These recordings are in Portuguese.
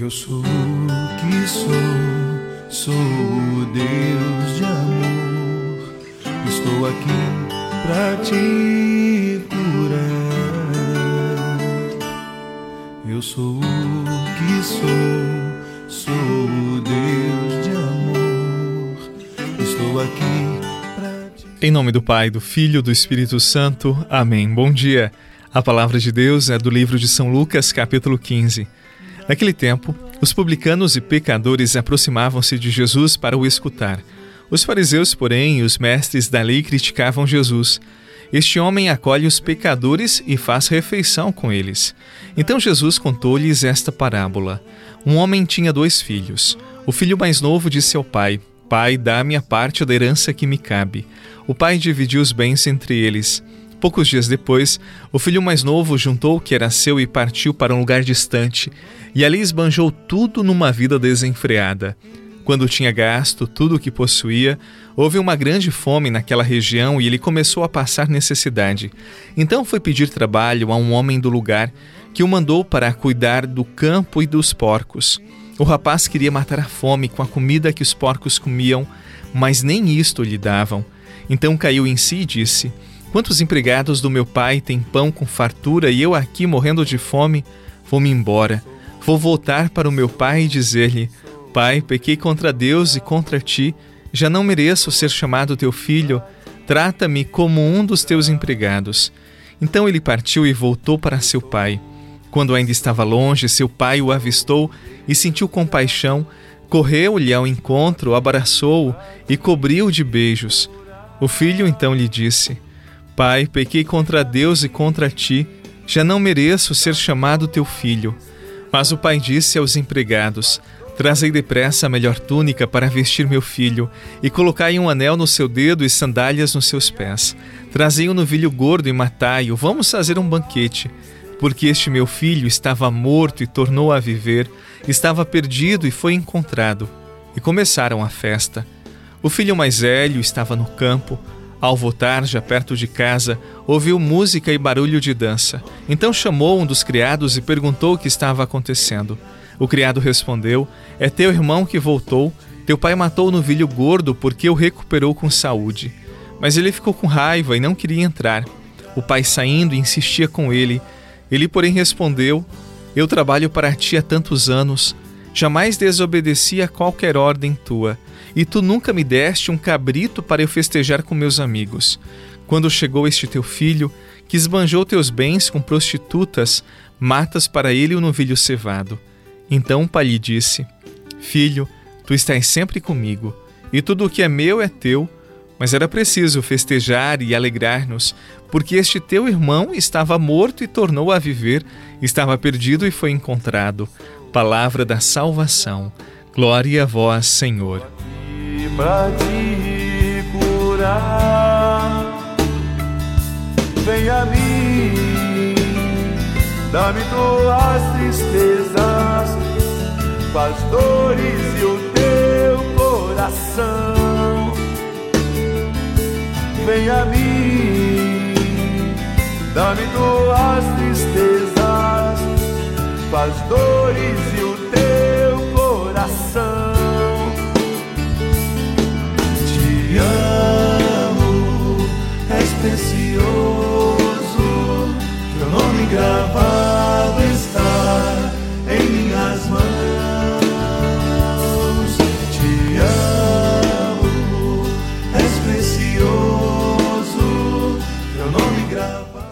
Eu sou o que sou, sou o Deus de amor. Estou aqui pra te curar. Eu sou o que sou, sou o Deus de amor. Estou aqui pra te Em nome do Pai, do Filho e do Espírito Santo. Amém. Bom dia. A palavra de Deus é do livro de São Lucas, capítulo 15. Naquele tempo, os publicanos e pecadores aproximavam-se de Jesus para o escutar. Os fariseus, porém, e os mestres da lei criticavam Jesus. Este homem acolhe os pecadores e faz refeição com eles. Então Jesus contou-lhes esta parábola. Um homem tinha dois filhos. O filho mais novo disse ao pai: Pai, dá-me a parte da herança que me cabe. O pai dividiu os bens entre eles. Poucos dias depois, o filho mais novo juntou o que era seu e partiu para um lugar distante, e ali esbanjou tudo numa vida desenfreada. Quando tinha gasto tudo o que possuía, houve uma grande fome naquela região e ele começou a passar necessidade. Então foi pedir trabalho a um homem do lugar, que o mandou para cuidar do campo e dos porcos. O rapaz queria matar a fome com a comida que os porcos comiam, mas nem isto lhe davam. Então caiu em si e disse: Quantos empregados do meu pai têm pão com fartura e eu aqui morrendo de fome? Vou-me embora. Vou voltar para o meu pai e dizer-lhe: Pai, pequei contra Deus e contra ti. Já não mereço ser chamado teu filho. Trata-me como um dos teus empregados. Então ele partiu e voltou para seu pai. Quando ainda estava longe, seu pai o avistou e sentiu compaixão. Correu-lhe ao encontro, abraçou-o e cobriu-o de beijos. O filho então lhe disse: Pai, pequei contra Deus e contra ti, já não mereço ser chamado teu filho. Mas o pai disse aos empregados: Trazei depressa a melhor túnica para vestir meu filho, e colocai um anel no seu dedo e sandálias nos seus pés. Trazei um novilho gordo e matai-o, vamos fazer um banquete. Porque este meu filho estava morto e tornou a viver, estava perdido e foi encontrado. E começaram a festa. O filho mais velho estava no campo. Ao voltar, já perto de casa, ouviu música e barulho de dança. Então chamou um dos criados e perguntou o que estava acontecendo. O criado respondeu: É teu irmão que voltou. Teu pai matou o novilho gordo porque o recuperou com saúde. Mas ele ficou com raiva e não queria entrar. O pai saindo insistia com ele. Ele, porém, respondeu: Eu trabalho para ti há tantos anos. Jamais desobedeci a qualquer ordem tua e tu nunca me deste um cabrito para eu festejar com meus amigos. Quando chegou este teu filho, que esbanjou teus bens com prostitutas, matas para ele o novilho cevado. Então o pai lhe disse: Filho, tu estás sempre comigo, e tudo o que é meu é teu. Mas era preciso festejar e alegrar-nos, porque este teu irmão estava morto e tornou a viver, estava perdido e foi encontrado. Palavra da salvação. Glória a vós, Senhor pra te curar. Vem a mim, dá-me tuas tristezas, as dores e o teu coração. Vem a mim, dá-me tuas tristezas, as dores e o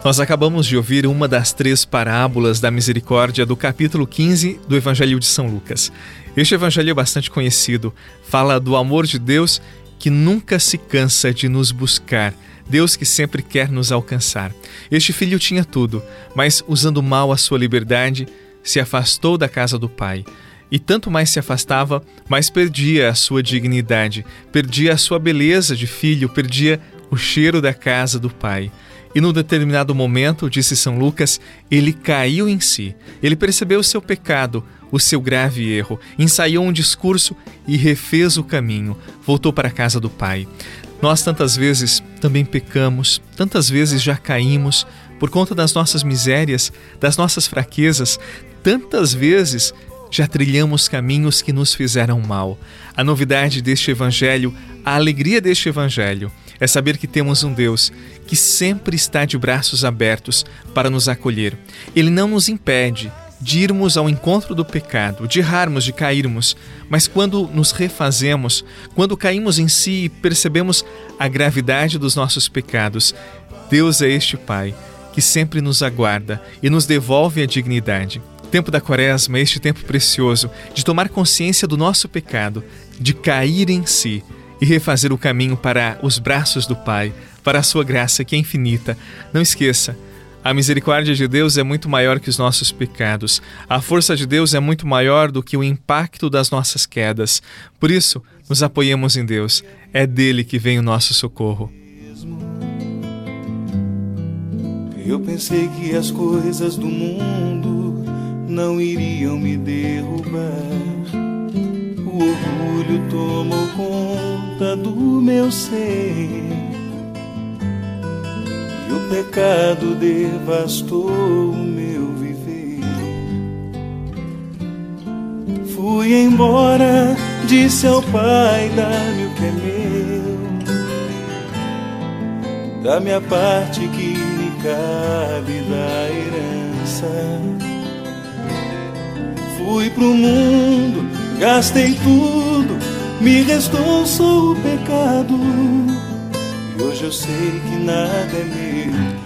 Nós acabamos de ouvir uma das três parábolas da misericórdia do capítulo 15 do Evangelho de São Lucas. Este evangelho é bastante conhecido, fala do amor de Deus que nunca se cansa de nos buscar, Deus que sempre quer nos alcançar. Este filho tinha tudo, mas usando mal a sua liberdade, se afastou da casa do pai. E tanto mais se afastava, mais perdia a sua dignidade, perdia a sua beleza de filho, perdia o cheiro da casa do pai. E num determinado momento, disse São Lucas, ele caiu em si. Ele percebeu o seu pecado, o seu grave erro, ensaiou um discurso e refez o caminho. Voltou para a casa do Pai. Nós tantas vezes também pecamos, tantas vezes já caímos por conta das nossas misérias, das nossas fraquezas, tantas vezes já trilhamos caminhos que nos fizeram mal. A novidade deste Evangelho, a alegria deste Evangelho, é saber que temos um Deus que sempre está de braços abertos para nos acolher. Ele não nos impede de irmos ao encontro do pecado, de errarmos, de cairmos, mas quando nos refazemos, quando caímos em si e percebemos a gravidade dos nossos pecados, Deus é este Pai que sempre nos aguarda e nos devolve a dignidade. Tempo da Quaresma este tempo precioso de tomar consciência do nosso pecado, de cair em si e refazer o caminho para os braços do Pai, para a sua graça que é infinita. Não esqueça, a misericórdia de Deus é muito maior que os nossos pecados. A força de Deus é muito maior do que o impacto das nossas quedas. Por isso, nos apoiemos em Deus. É dele que vem o nosso socorro. Eu pensei que as coisas do mundo não iriam me derrubar. O orgulho tomou conta do meu ser. E o pecado devastou o meu viver. Fui embora, disse ao Pai: dá-me o que é meu. Da minha parte que cabe da herança. Fui pro mundo, gastei tudo, me restou só o pecado. E hoje eu sei que nada é meu.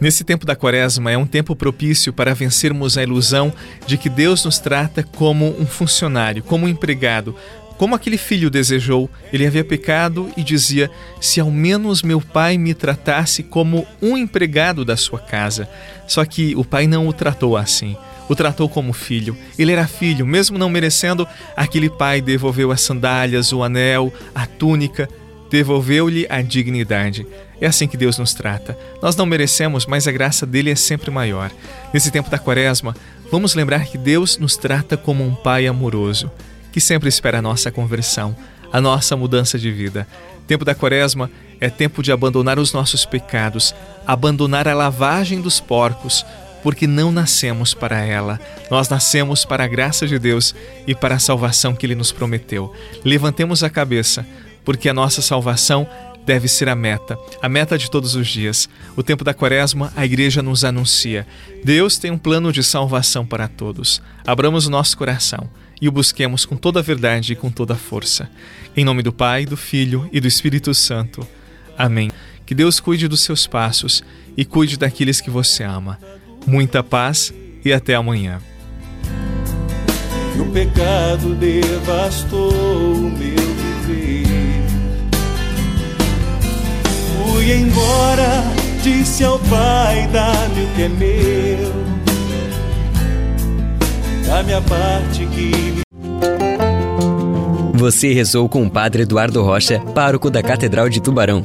Nesse tempo da quaresma é um tempo propício para vencermos a ilusão de que Deus nos trata como um funcionário, como um empregado, como aquele filho desejou, ele havia pecado e dizia: Se ao menos meu pai me tratasse como um empregado da sua casa. Só que o pai não o tratou assim. O tratou como filho. Ele era filho, mesmo não merecendo, aquele pai devolveu as sandálias, o anel, a túnica, devolveu-lhe a dignidade. É assim que Deus nos trata. Nós não merecemos, mas a graça dele é sempre maior. Nesse tempo da quaresma, vamos lembrar que Deus nos trata como um pai amoroso que sempre espera a nossa conversão, a nossa mudança de vida. Tempo da Quaresma é tempo de abandonar os nossos pecados, abandonar a lavagem dos porcos, porque não nascemos para ela. Nós nascemos para a graça de Deus e para a salvação que Ele nos prometeu. Levantemos a cabeça, porque a nossa salvação deve ser a meta, a meta de todos os dias. O tempo da Quaresma, a igreja nos anuncia: Deus tem um plano de salvação para todos. Abramos o nosso coração e o busquemos com toda a verdade e com toda a força. Em nome do Pai, do Filho e do Espírito Santo. Amém. Que Deus cuide dos seus passos e cuide daqueles que você ama. Muita paz e até amanhã. o pecado devastou o meu viver. Fui embora, disse ao Pai: dá-me o que é meu da minha parte que você rezou com o Padre Eduardo Rocha, pároco da Catedral de Tubarão.